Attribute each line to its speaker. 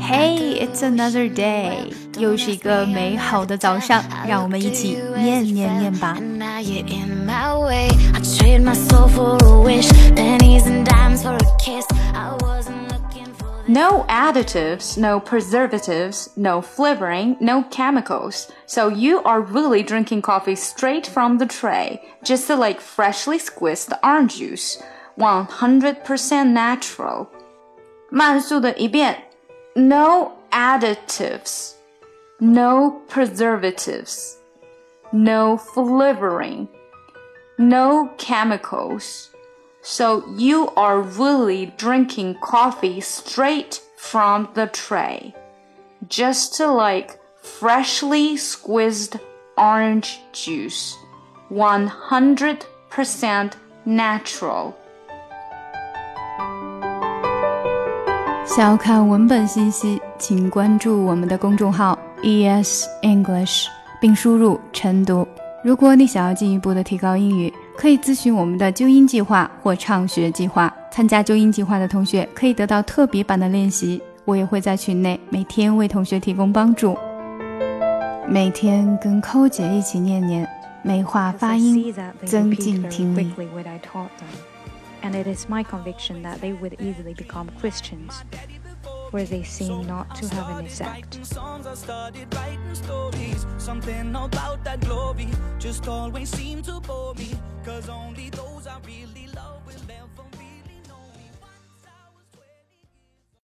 Speaker 1: Hey, it's another day，又是一个美好的早上，让我们一起念念念吧。
Speaker 2: No additives, no preservatives, no flavoring, no chemicals. So you are really drinking coffee straight from the tray, just like freshly squeezed orange juice. 100% natural. 慢速的一遍。 No additives, no preservatives, no flavoring, no chemicals. So you are really drinking coffee straight from the tray, just like freshly squeezed orange juice, 100% natural.
Speaker 1: 想要看文本信息，请关注我们的公众号 ES English，并输入晨读。如果你想要进一步的提高英语，可以咨询我们的纠音计划或畅学计划。参加纠音计划的同学可以得到特别版的练习，我也会在群内每天为同学提供帮助。每天跟寇姐一起念念，美化发音，增进听力。
Speaker 3: And it is my conviction that they would easily become Christians, where they seem not to have an effect. Something about that glory just always seemed to bore me, cause only those really